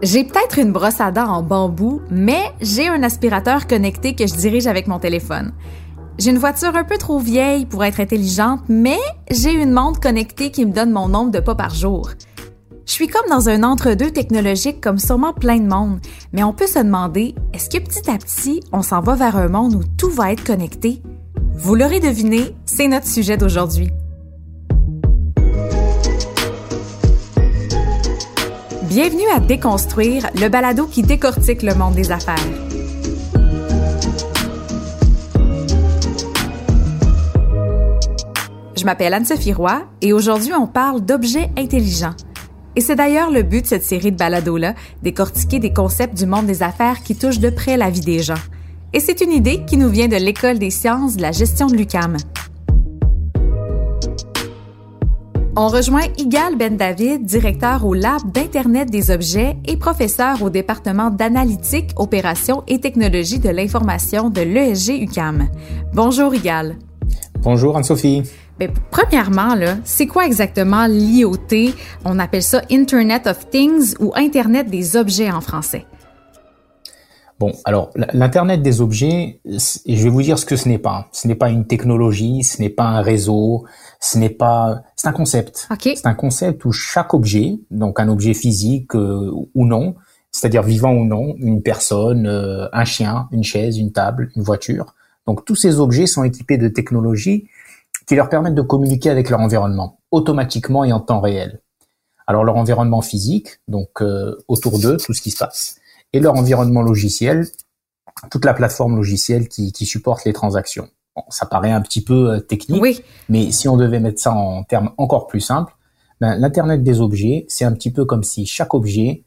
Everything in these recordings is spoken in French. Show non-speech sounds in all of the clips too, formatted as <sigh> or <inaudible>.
J'ai peut-être une brosse à dents en bambou, mais j'ai un aspirateur connecté que je dirige avec mon téléphone. J'ai une voiture un peu trop vieille pour être intelligente, mais j'ai une montre connectée qui me donne mon nombre de pas par jour. Je suis comme dans un entre-deux technologique comme sûrement plein de monde, mais on peut se demander, est-ce que petit à petit, on s'en va vers un monde où tout va être connecté? Vous l'aurez deviné, c'est notre sujet d'aujourd'hui. Bienvenue à Déconstruire, le balado qui décortique le monde des affaires. Je m'appelle Anne-Sophie Roy et aujourd'hui on parle d'objets intelligents. Et c'est d'ailleurs le but de cette série de balados-là, décortiquer des concepts du monde des affaires qui touchent de près la vie des gens. Et c'est une idée qui nous vient de l'École des sciences de la gestion de l'UCAM. On rejoint Igal Ben David, directeur au Lab d'Internet des objets et professeur au département d'analytique, opération et technologie de l'information de l'ESG UCAM. Bonjour Igal. Bonjour Anne-Sophie. Ben, premièrement, là, c'est quoi exactement l'IoT? On appelle ça Internet of Things ou Internet des objets en français. Bon, alors l'Internet des objets, je vais vous dire ce que ce n'est pas. Ce n'est pas une technologie, ce n'est pas un réseau, ce n'est pas, c'est un concept. C'est un concept où chaque objet, donc un objet physique euh, ou non, c'est-à-dire vivant ou non, une personne, euh, un chien, une chaise, une table, une voiture. Donc tous ces objets sont équipés de technologies qui leur permettent de communiquer avec leur environnement automatiquement et en temps réel. Alors leur environnement physique, donc euh, autour d'eux, tout ce qui se passe, et leur environnement logiciel, toute la plateforme logicielle qui, qui supporte les transactions ça paraît un petit peu euh, technique, mais si on devait mettre ça en termes encore plus simples, ben, l'Internet des objets, c'est un petit peu comme si chaque objet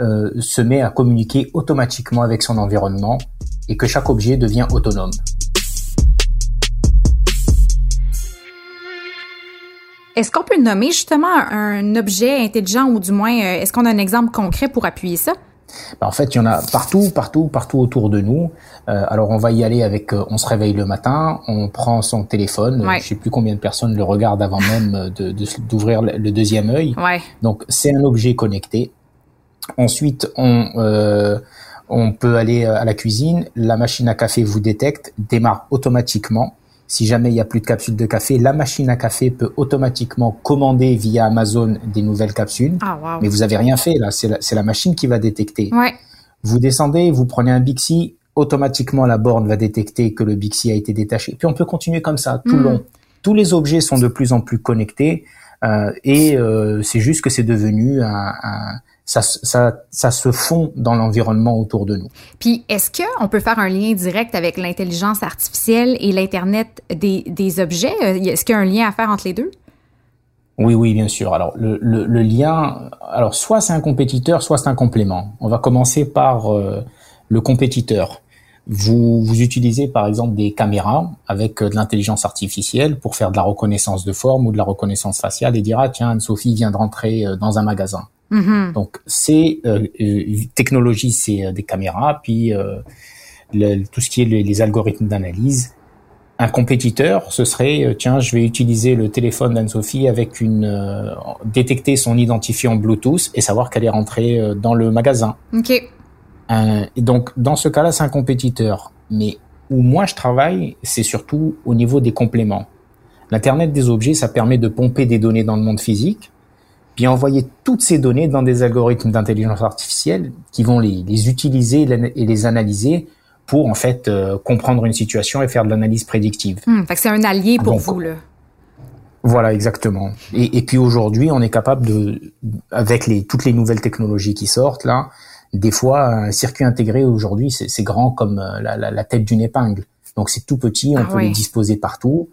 euh, se met à communiquer automatiquement avec son environnement et que chaque objet devient autonome. Est-ce qu'on peut nommer justement un objet intelligent ou du moins, euh, est-ce qu'on a un exemple concret pour appuyer ça? Ben, en fait, il y en a partout, partout, partout autour de nous. Euh, alors, on va y aller avec. Euh, on se réveille le matin, on prend son téléphone. Ouais. Je sais plus combien de personnes le regardent avant même de d'ouvrir le deuxième œil. Ouais. Donc, c'est un objet connecté. Ensuite, on euh, on peut aller à la cuisine. La machine à café vous détecte, démarre automatiquement. Si jamais il n'y a plus de capsules de café, la machine à café peut automatiquement commander via Amazon des nouvelles capsules. Ah, Mais vous avez rien fait là, c'est la, la, machine qui va détecter. Ouais. Vous descendez, vous prenez un Bixi, automatiquement la borne va détecter que le Bixi a été détaché. Puis on peut continuer comme ça tout le hmm. long. Tous les objets sont de plus en plus connectés euh, et euh, c'est juste que c'est devenu un, un ça, ça, ça se fond dans l'environnement autour de nous. Puis, est-ce qu'on peut faire un lien direct avec l'intelligence artificielle et l'Internet des, des objets? Est-ce qu'il y a un lien à faire entre les deux? Oui, oui, bien sûr. Alors, le, le, le lien, alors soit c'est un compétiteur, soit c'est un complément. On va commencer par euh, le compétiteur. Vous, vous utilisez par exemple des caméras avec euh, de l'intelligence artificielle pour faire de la reconnaissance de forme ou de la reconnaissance faciale et dire ah tiens Anne-Sophie vient de rentrer euh, dans un magasin. Mm-hmm. Donc c'est euh, euh, technologie, c'est euh, des caméras, puis le, tout ce qui est les, algorithmes d'analyse. Un compétiteur, ce serait tiens, je vais utiliser le téléphone d'Anne-Sophie avec une détecter son identifiant Bluetooth et savoir qu'elle est rentrée dans le magasin. Ok. et donc dans ce cas-là, c'est un compétiteur. Mais où moi je travaille, c'est surtout au niveau des compléments. L'Internet des objets, ça permet de pomper des données dans le monde physique puis envoyer toutes ces données dans des algorithmes d'intelligence artificielle qui vont les, les, utiliser et les analyser pour en fait euh, comprendre une situation et faire de l'analyse prédictive. Que c'est un allié pour vous là. Voilà, exactement. Et, et puis aujourd'hui, on est capable de, avec les, toutes les nouvelles technologies qui sortent là, des fois un circuit intégré aujourd'hui, c'est grand comme euh, la, la, la, tête d'une épingle. Donc c'est tout petit, on ah peut les disposer partout.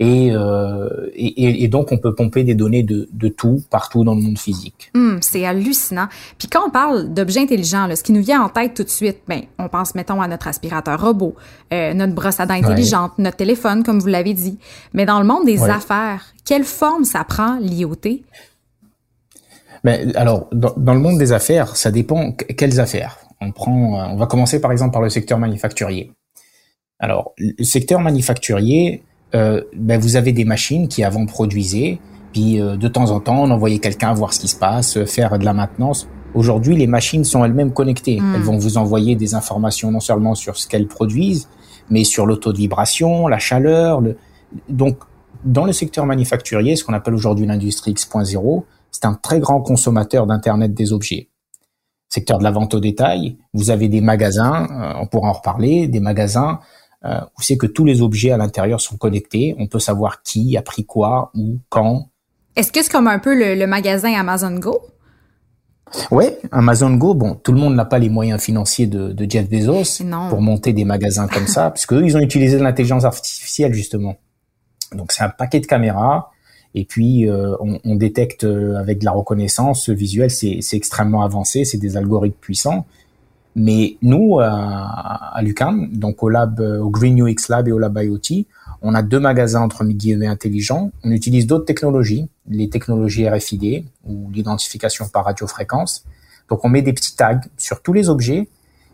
Euh, et, et, et, donc on peut pomper des données de, de tout partout dans le monde physique. Hum, c'est hallucinant. Puis quand on parle d'objets intelligents, là, ce qui nous vient en tête tout de suite, ben, on pense mettons à notre aspirateur robot, euh, notre brosse à dents intelligente, notre téléphone comme vous l'avez dit. Mais dans le monde des affaires, quelle forme ça prend l'IoT? Mais alors, dans, dans, le monde des affaires, ça dépend quelles affaires. On prend, euh, on va commencer par exemple par le secteur manufacturier. Alors, le secteur manufacturier, euh, ben vous avez des machines qui avant produisaient, puis euh, de temps en temps on envoyait quelqu'un voir ce qui se passe, euh, faire de la maintenance. Aujourd'hui, les machines sont elles-mêmes connectées. Hmm. Elles vont vous envoyer des informations non seulement sur ce qu'elles produisent, mais sur l'auto de vibration, la chaleur. Le... Donc, dans le secteur manufacturier, ce qu'on appelle aujourd'hui l'industrie X.0, c'est un très grand consommateur d'Internet des objets. Secteur de la vente au détail, vous avez des magasins, euh, on pourra en reparler, des magasins euh, où c'est que tous les objets à l'intérieur sont connectés. On peut savoir qui a pris quoi, où, quand. Est-ce que c'est comme un peu le, magasin Amazon Go? Ouais, Amazon Go, bon, tout le monde n'a pas les moyens financiers de, de Jeff Bezos pour monter des magasins comme ça, <laughs> puisque eux, ils ont utilisé de l'intelligence artificielle justement. Donc c'est un paquet de caméras et puis euh, on, on, détecte euh, avec de la reconnaissance visuelle, c'est extrêmement avancé, c'est des algorithmes puissants. Mais nous, à, à l'UQAM, donc au lab, euh, au Green UX Lab et au Lab IoT, on a deux magasins entre guillemets intelligents. On utilise d'autres technologies, les technologies RFID ou l'identification par radiofréquence. Donc on met des petits tags sur tous les objets.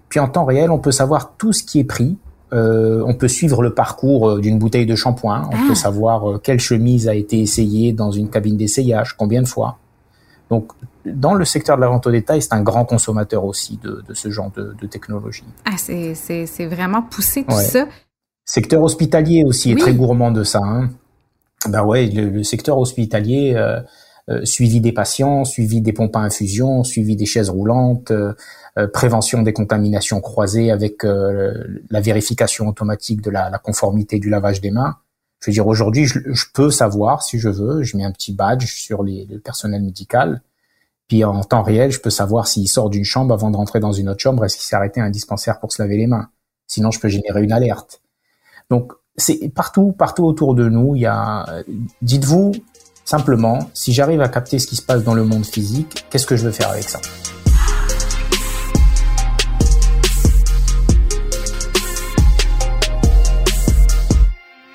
Puis en temps réel, on peut savoir tout ce qui est pris euh, on peut suivre le parcours euh, d'une bouteille de shampoing. On peut ah. savoir euh, quelle chemise a été essayée dans une cabine d'essayage, combien de fois. Donc, dans le secteur de la vente au détail, c'est un grand consommateur aussi de, ce genre de, technologie. Ah, c'est vraiment poussé tout ça. Secteur hospitalier aussi est très gourmand de ça. Hein. Ben ouais, le, secteur hospitalier, suivi des patients, suivi des pompes à infusion, suivi des chaises roulantes, euh, prévention des contaminations croisées avec euh, la vérification automatique de la, la, conformité du lavage des mains. Je veux dire, aujourd'hui, je, peux savoir si je veux, je mets un petit badge sur le personnel médical, puis en temps réel, je peux savoir s'il sort d'une chambre avant de rentrer dans une autre chambre, est-ce qu'il s'est arrêté à un dispensaire pour se laver les mains? Sinon, je peux générer une alerte. Donc, c'est partout, partout autour de nous, il y a, dites-vous simplement, si j'arrive à capter ce qui se passe dans le monde physique, qu'est-ce que je veux faire avec ça?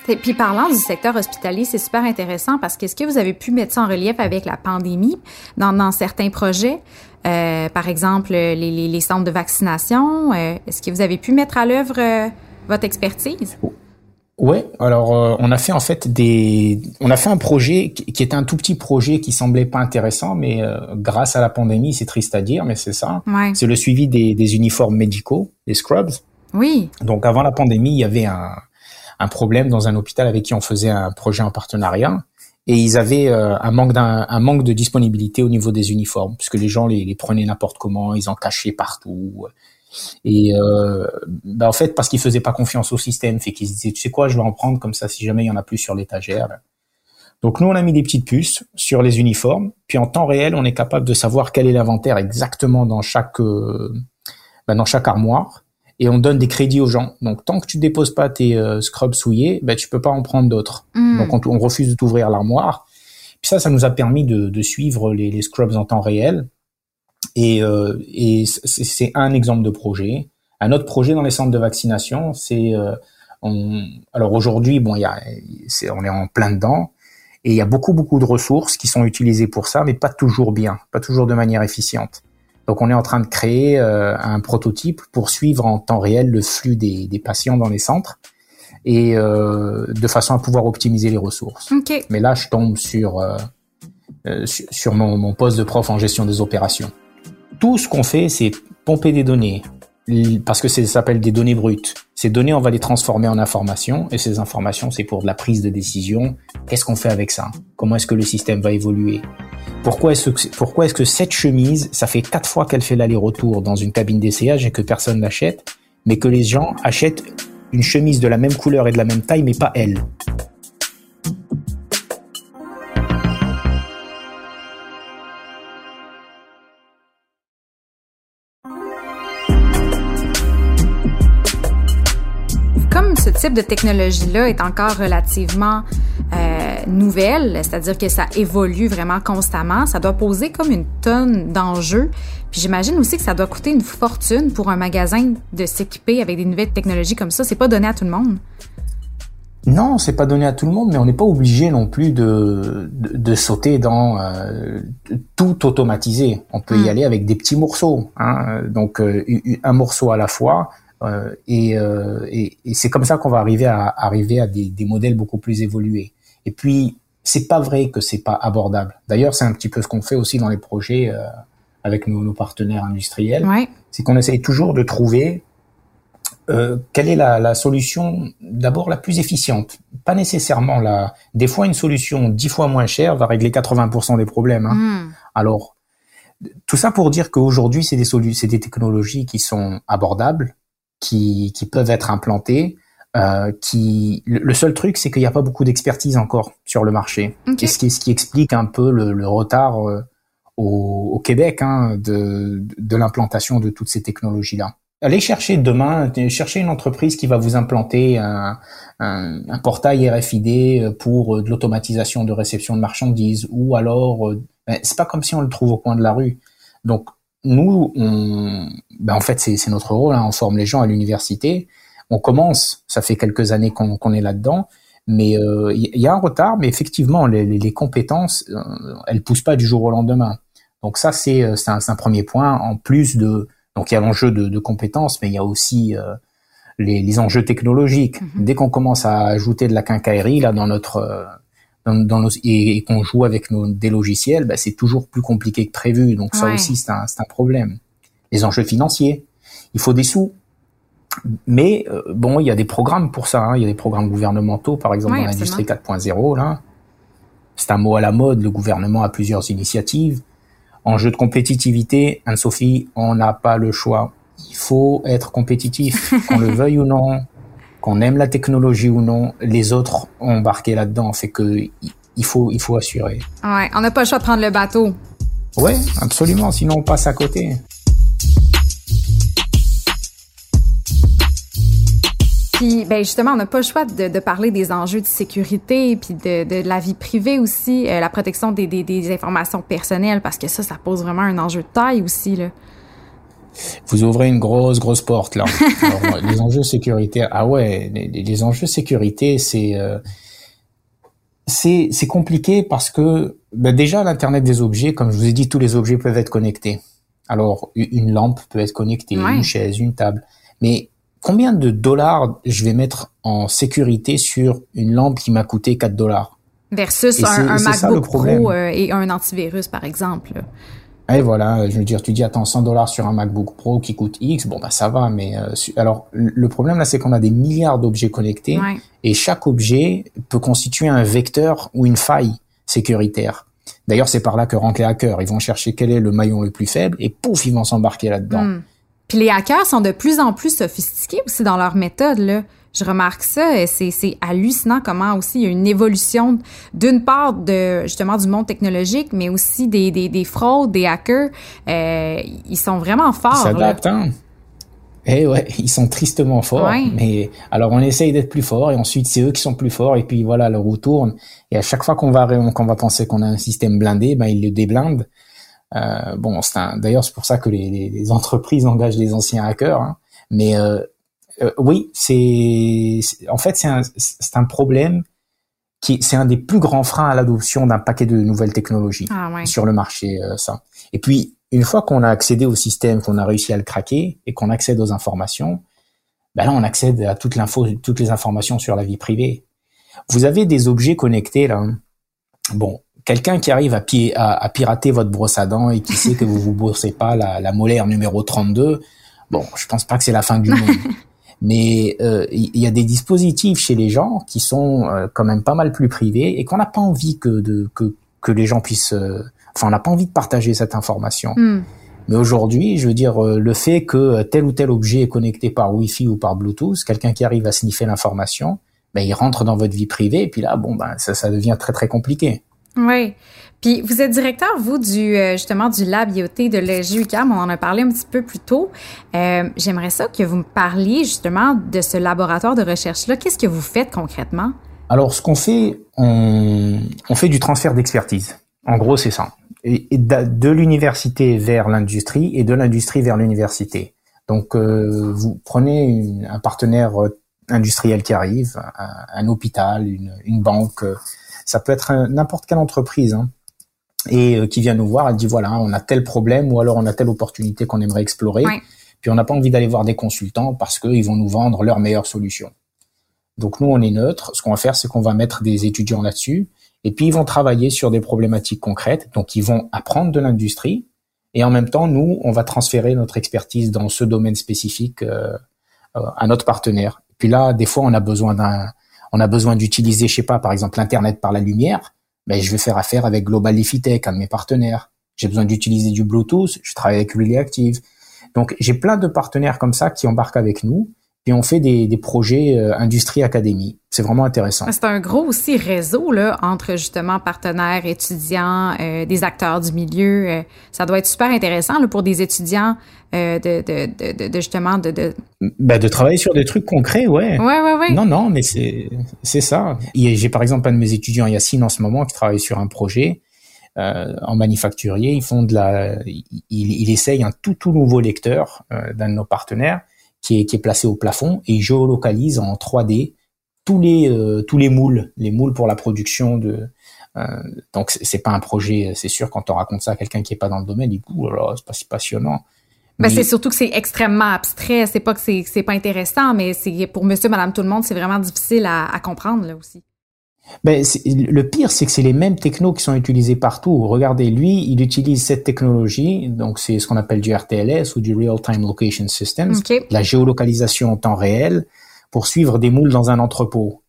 Et puis parlant du secteur hospitalier, c'est super intéressant parce qu'est-ce que vous avez pu mettre ça en relief avec la pandémie dans, dans certains projets? Euh, par exemple, les, les, les, centres de vaccination. Euh, est-ce que vous avez pu mettre à l'œuvre euh, votre expertise? Oui, alors euh, on a fait en fait des, on a fait un projet qui, qui était un tout petit projet qui semblait pas intéressant, mais grâce à la pandémie, c'est triste à dire, mais c'est ça. Ouais. C'est le suivi des, des uniformes médicaux, des scrubs. Oui. Donc avant la pandémie, il y avait un, un problème dans un hôpital avec qui on faisait un projet en partenariat et ils avaient euh, un manque d'un un manque de disponibilité au niveau des uniformes puisque les gens les, les prenaient n'importe comment, ils en cachaient partout. Et euh, ben en fait parce qu'ils faisaient pas confiance au système, fait qu'ils se disaient tu sais quoi, je vais en prendre comme ça si jamais il y en a plus sur l'étagère. Donc nous on a mis des petites puces sur les uniformes, puis en temps réel on est capable de savoir quel est l'inventaire exactement dans chaque euh, ben dans chaque armoire et on donne des crédits aux gens. Donc tant que tu déposes pas tes euh, scrubs souillés, ben tu peux pas en prendre d'autres. Hmm. Donc on, refuse de t'ouvrir l'armoire. Puis ça, ça nous a permis de, de suivre les, les, scrubs en temps réel. Et, euh, et c'est un exemple de projet. Un autre projet dans les centres de vaccination, c'est euh, on, alors aujourd'hui, bon, il y a, c'est, on est en plein dedans. Et il y a beaucoup, beaucoup de ressources qui sont utilisées pour ça, mais pas toujours bien, pas toujours de manière efficiente. Donc on est en train de créer euh, un prototype pour suivre en temps réel le flux des, des patients dans les centres et euh, de façon à pouvoir optimiser les ressources. Mais là, je tombe sur euh, sur mon, mon, poste de prof en gestion des opérations. Tout ce qu'on fait, c'est pomper des données, parce que ça s'appelle des données brutes. Ces données, on va les transformer en informations, et ces informations, c'est pour la prise de décision. Qu'est-ce qu'on fait avec ça? Comment est-ce que le système va évoluer? Pourquoi est-ce que, cette chemise, ça fait quatre fois qu'elle fait l'aller-retour dans une cabine d'essayage et que personne l'achète, mais que les gens achètent une chemise de la même couleur et de la même taille, mais pas elle? Type de technologie-là est encore relativement euh, nouvelle, c'est-à-dire que ça évolue vraiment constamment. Ça doit poser comme une tonne d'enjeux. Puis j'imagine aussi que ça doit coûter une fortune pour un magasin de s'équiper avec des nouvelles technologies comme ça. C'est pas donné à tout le monde. Non, c'est pas donné à tout le monde, mais on n'est pas obligé non plus de, de, sauter dans euh, tout automatiser. On peut y hmm. aller avec des petits morceaux. Hein. Donc euh, un morceau à la fois. Euh, et, euh, et, et c'est comme ça qu'on va arriver à arriver à des, des, modèles beaucoup plus évolués. Et puis c'est pas vrai que c'est pas abordable. D'ailleurs, c'est un petit peu ce qu'on fait aussi dans les projets euh, avec nos, partenaires industriels, c'est qu'on essaye toujours de trouver euh, quelle est la, solution d'abord la plus efficiente Pas nécessairement la. Des fois, une solution dix fois moins chère va régler 80% des problèmes. Hein. Hmm. Alors, tout ça pour dire qu'aujourd'hui, c'est des c'est des technologies qui sont abordables, qui, qui peuvent être implantées. Euh, qui le seul truc c'est qu'il n'y a pas beaucoup d'expertise encore sur le marché et ce qui, ce qui explique un peu le, retard euh, au, au, Québec hein, de, de l'implantation de toutes ces technologies là Allez chercher demain, chercher une entreprise qui va vous implanter un, un, un portail RFID pour euh, de l'automatisation de réception de marchandises, ou alors, euh, ben, c'est pas comme si on le trouve au coin de la rue. Donc nous, on, ben en fait, c'est notre rôle. Hein, on forme les gens à l'université. On commence, ça fait quelques années qu'on est là-dedans, mais il euh, y, a un retard. Mais effectivement, les, les compétences, euh, elles poussent pas du jour au lendemain. Donc ça, c'est un, un premier point. En plus de donc il y a l'enjeu de, de, compétences, mais il y a aussi euh, les, les, enjeux technologiques. Mhm. Dès qu'on commence à ajouter de la quincaillerie là dans notre euh, dans, dans nos, et, qu'on joue avec nos, des logiciels, bah, c'est toujours plus compliqué que prévu. Donc ça aussi c'est un, un problème. Les enjeux financiers, il faut des sous. Mais euh, bon, il y a des programmes pour ça. Hein. Il y a des programmes gouvernementaux, par exemple dans l'industrie 4.0 là. C'est un mot à la mode. Le gouvernement a plusieurs initiatives. En jeu de compétitivité, Anne-Sophie, on n'a pas le choix. Il faut être compétitif, <laughs> qu'on le veuille ou non, qu'on aime la technologie ou non. Les autres embarqué là-dedans, fait que il faut, il faut assurer. Ouais, on n'a pas le choix de prendre le bateau. Ouais, absolument, sinon on passe à côté. Puis, ben justement, on n'a pas le choix de, de, parler des enjeux de sécurité, puis de, de, la vie privée aussi, euh, la protection des, des, des, informations personnelles, parce que ça, ça pose vraiment un enjeu de taille aussi là. Vous ouvrez une grosse grosse porte là. Alors, <laughs> les enjeux sécuritaires, ah ouais, les, les enjeux sécurité, c'est euh, c'est c'est compliqué parce que ben déjà l'internet des objets, comme je vous ai dit, tous les objets peuvent être connectés. Alors une lampe peut être connectée, une chaise, une table, mais combien de dollars je vais mettre en sécurité sur une lampe qui m'a coûté 4 dollars? Versus un, MacBook Pro euh, et un antivirus, par exemple. Et voilà, je veux dire, tu dis attends 100 dollars sur un MacBook Pro qui coûte X, bon bah ça va, mais euh, alors le problème là c'est qu'on a des milliards d'objets connectés et chaque objet peut constituer un vecteur ou une faille sécuritaire. D'ailleurs c'est par là que rentrent les hackers, ils vont chercher quel est le maillon le plus faible et pouf ils vont s'embarquer là-dedans. Hmm. Puis les hackers sont de plus en plus sophistiqués aussi dans leur méthode là. Je remarque ça c'est hallucinant comment aussi il y a une évolution d'une part de justement du monde technologique, mais aussi des, des, des fraudes, des hackers. Euh, ils sont vraiment forts. Ils s'adaptent, hein? Eh ouais, <laughs> ils sont tristement forts. Mais alors on essaye d'être plus fort et ensuite c'est eux qui sont plus forts et puis voilà le roue tourne et à chaque fois qu'on va qu'on va penser qu'on a un système blindé, ben ils le déblindent euh, bon, c'est d'ailleurs c'est pour ça que les, les, entreprises <laughs> engagent des anciens hackers. Hein. Mais euh, euh, oui, c'est en fait c'est un, un problème qui c'est un des plus grands freins à l'adoption d'un paquet de nouvelles technologies ah, sur le marché. Euh, ça. Et puis une fois qu'on a accédé au système, qu'on a réussi à le craquer et qu'on accède aux informations, ben là on accède à toute l'info, toutes les informations sur la vie privée. Vous avez des objets connectés là. Bon, quelqu'un qui arrive à, à, pirater votre brosse à dents et qui sait que vous vous brossez pas la, la molaire numéro 32, bon, je pense pas que c'est la fin du monde. <laughs> Mais euh, il y, a des dispositifs chez les gens qui sont euh, quand même pas mal plus privés et qu'on n'a pas envie que, de, que, que les gens puissent... Euh, enfin, on n'a pas envie de partager cette information. Hmm. Mais aujourd'hui, je veux dire, le fait que tel ou tel objet est connecté par Wi-Fi ou par Bluetooth, quelqu'un qui arrive à sniffer l'information, ben, il rentre dans votre vie privée et puis là, bon, ben, ça, ça devient très très compliqué. Oui. Puis vous êtes directeur, vous, du euh, justement du lab IoT de l'EGUCAM. On en a parlé un petit peu plus tôt. Euh, J'aimerais ça que vous me parliez justement de ce laboratoire de recherche-là. Qu'est-ce que vous faites concrètement? Alors, ce qu'on fait, on, fait du transfert d'expertise. En gros, c'est ça. Et, de, l'université vers l'industrie et de l'industrie vers l'université. Donc, euh, vous prenez un partenaire industriel qui arrive, un, hôpital, une banque, ça peut être n'importe quelle entreprise. Hein, et euh, qui vient nous voir, elle dit voilà, on a tel problème ou alors on a telle opportunité qu'on aimerait explorer. Puis on n'a pas envie d'aller voir des consultants parce qu'ils vont nous vendre leur meilleure solution. Donc nous, on est neutre. Ce qu'on va faire, c'est qu'on va mettre des étudiants là-dessus. Et puis ils vont travailler sur des problématiques concrètes. Donc ils vont apprendre de l'industrie, Et en même temps, nous, on va transférer notre expertise dans ce domaine spécifique euh, euh, à notre partenaire. Puis là, des fois, on a besoin d'un, on a besoin d'utiliser, je sais pas, par exemple, l'internet par la lumière. Ben, je vais faire affaire avec Global Tech, un de mes partenaires. J'ai besoin d'utiliser du Bluetooth. Je travaille avec Really Active. Donc, j'ai plein de partenaires comme ça qui embarquent avec nous et on fait des, des projets euh, industrie académie. C'est vraiment intéressant. C'est un gros aussi réseau là entre justement partenaires, étudiants, euh, des acteurs du milieu. Euh, ça doit être super intéressant là, pour des étudiants euh, de, de, de, de, justement de de... Ben, de travailler sur des trucs concrets, ouais. Ouais, ouais, ouais. Non, non, mais c'est c'est ça. J'ai par exemple un de mes étudiants, Yacine, en ce moment, qui travaille sur un projet. Euh, en manufacturier, ils font de la, il, il essaye un tout tout nouveau lecteur d'un de nos partenaires qui est, qui est placé au plafond et il géolocalise en 3D tous les euh, tous les moules, les moules pour la production de. Euh, donc c'est pas un projet, c'est sûr quand on raconte ça à quelqu'un qui est pas dans le domaine, il dit oh là c'est pas si passionnant. Ben, c'est surtout que c'est extrêmement abstrait. C'est pas que c'est c'est pas intéressant, mais c'est pour Monsieur, Madame, tout le monde, c'est vraiment difficile à, à comprendre là aussi. Ben, le pire, c'est que c'est les mêmes technos qui sont utilisés partout. Regardez, lui, il utilise cette technologie, donc c'est ce qu'on appelle du RTLS ou du Real Time Location Systems, la géolocalisation en temps réel, pour suivre des moules dans un entrepôt.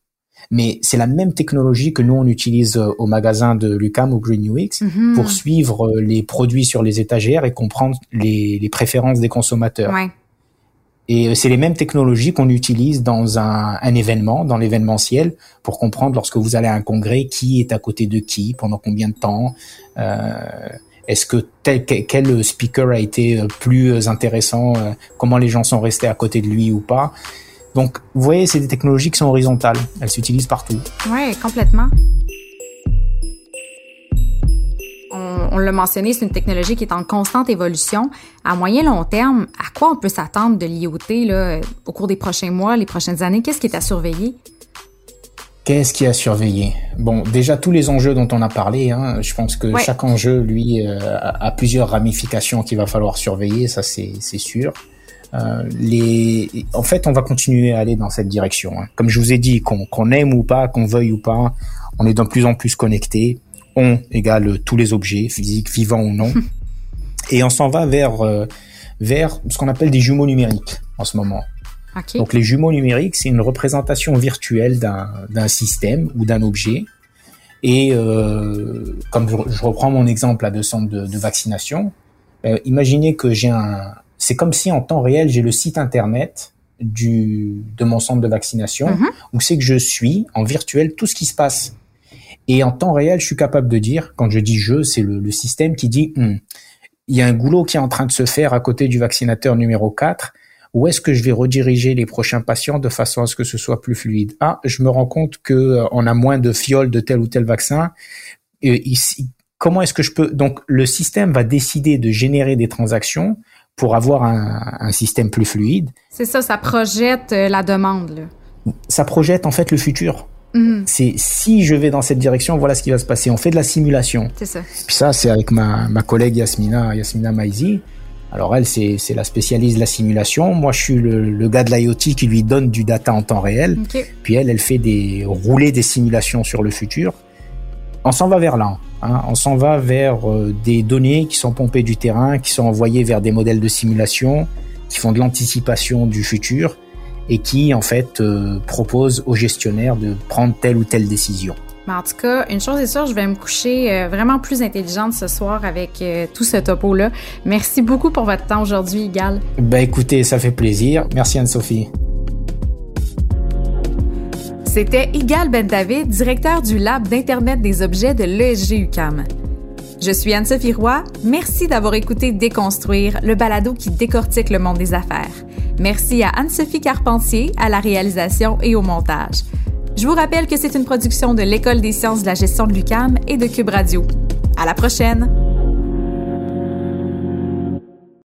Mais c'est la même technologie que nous on utilise euh, au magasin de Lucam ou Green UX mhm. pour suivre euh, les produits sur les étagères et comprendre les, les préférences des consommateurs. Ouais. Et euh, c'est les mêmes technologies qu'on utilise dans un, événement, dans l'événementiel, pour comprendre lorsque vous allez à un congrès qui est à côté de qui, pendant combien de temps. Euh, Est-ce que tel, quel speaker a été euh, plus intéressant, comment les gens sont restés à côté de lui ou pas. Donc, vous voyez, c'est des technologies qui sont horizontales. Elles s'utilisent partout. Oui, complètement on, l'a mentionné, c'est une technologie qui est en constante évolution. À moyen long terme, à quoi on peut s'attendre de l'IoT là, au cours des prochains mois, les prochaines années? Qu'est-ce qui est à surveiller? Qu'est-ce qui est à surveiller? Bon, déjà tous les enjeux dont on a parlé, hein, je pense que chaque enjeu, lui, euh, a plusieurs ramifications qu'il va falloir surveiller, ça c'est sûr. Euh, les... En fait, on va continuer à aller dans cette direction. Hein. Comme je vous ai dit, qu'on aime ou pas, qu'on veuille ou pas, on est de plus en plus connecté on égale tous les objets, physiques, vivants ou non. <laughs> et on s'en va vers, euh, vers ce qu'on appelle des jumeaux numériques en ce moment. Donc les jumeaux numériques, c'est une représentation virtuelle d'un système ou d'un objet. Et euh, comme je, reprends mon exemple à de centre de, vaccination, euh, imaginez que j'ai un... C'est comme si en temps réel, j'ai le site internet du, de mon centre de vaccination, mm-hmm. où c'est que je suis en virtuel tout ce qui se passe. Et en temps réel, je suis capable de dire, quand je dis je, c'est le, système qui dit, hmm, il y a un goulot qui est en train de se faire à côté du vaccinateur numéro 4. Où est-ce que je vais rediriger les prochains patients de façon à ce que ce soit plus fluide? Ah, je me rends compte que euh, on a moins de fioles de tel ou tel vaccin. Et ici, comment est-ce que je peux Donc, le système va décider de générer des transactions pour avoir un, un système plus fluide. C'est ça, ça projette euh, la demande. Là. Ça projette en fait le futur. Mhm. C'est si je vais dans cette direction, voilà ce qui va se passer. On fait de la simulation. C'est ça. Puis ça, c'est avec ma, ma collègue Yasmina, Yasmina Maizi. Alors elle, c'est la spécialiste de la simulation. Moi, je suis le, le gars de l'IoT qui lui donne du data en temps réel. Puis elle, elle fait des rouler des simulations sur le futur. On s'en va vers là. Hein. On s'en va vers euh, des données qui sont pompées du terrain, qui sont envoyées vers des modèles de simulation, qui font de l'anticipation du futur et qui en fait euh, propose aux gestionnaires de prendre telle ou telle décision. Mais en tout cas, une chose est sûre, je vais me coucher euh, vraiment plus intelligente ce soir avec euh, tout ce topo-là. Merci beaucoup pour votre temps aujourd'hui, Igal. Ben écoutez, ça fait plaisir. Merci Anne-Sophie. C'était Igal Ben David, directeur du Lab d'Internet des objets de l'ESG UCAM. Je suis Anne-Sophie Roy. Merci d'avoir écouté Déconstruire, le balado qui décortique le monde des affaires. Merci à Anne-Sophie Carpentier, à la réalisation et au montage. Je vous rappelle que c'est une production de l'École des sciences de la gestion de l'UCAM et de Cube Radio. À la prochaine!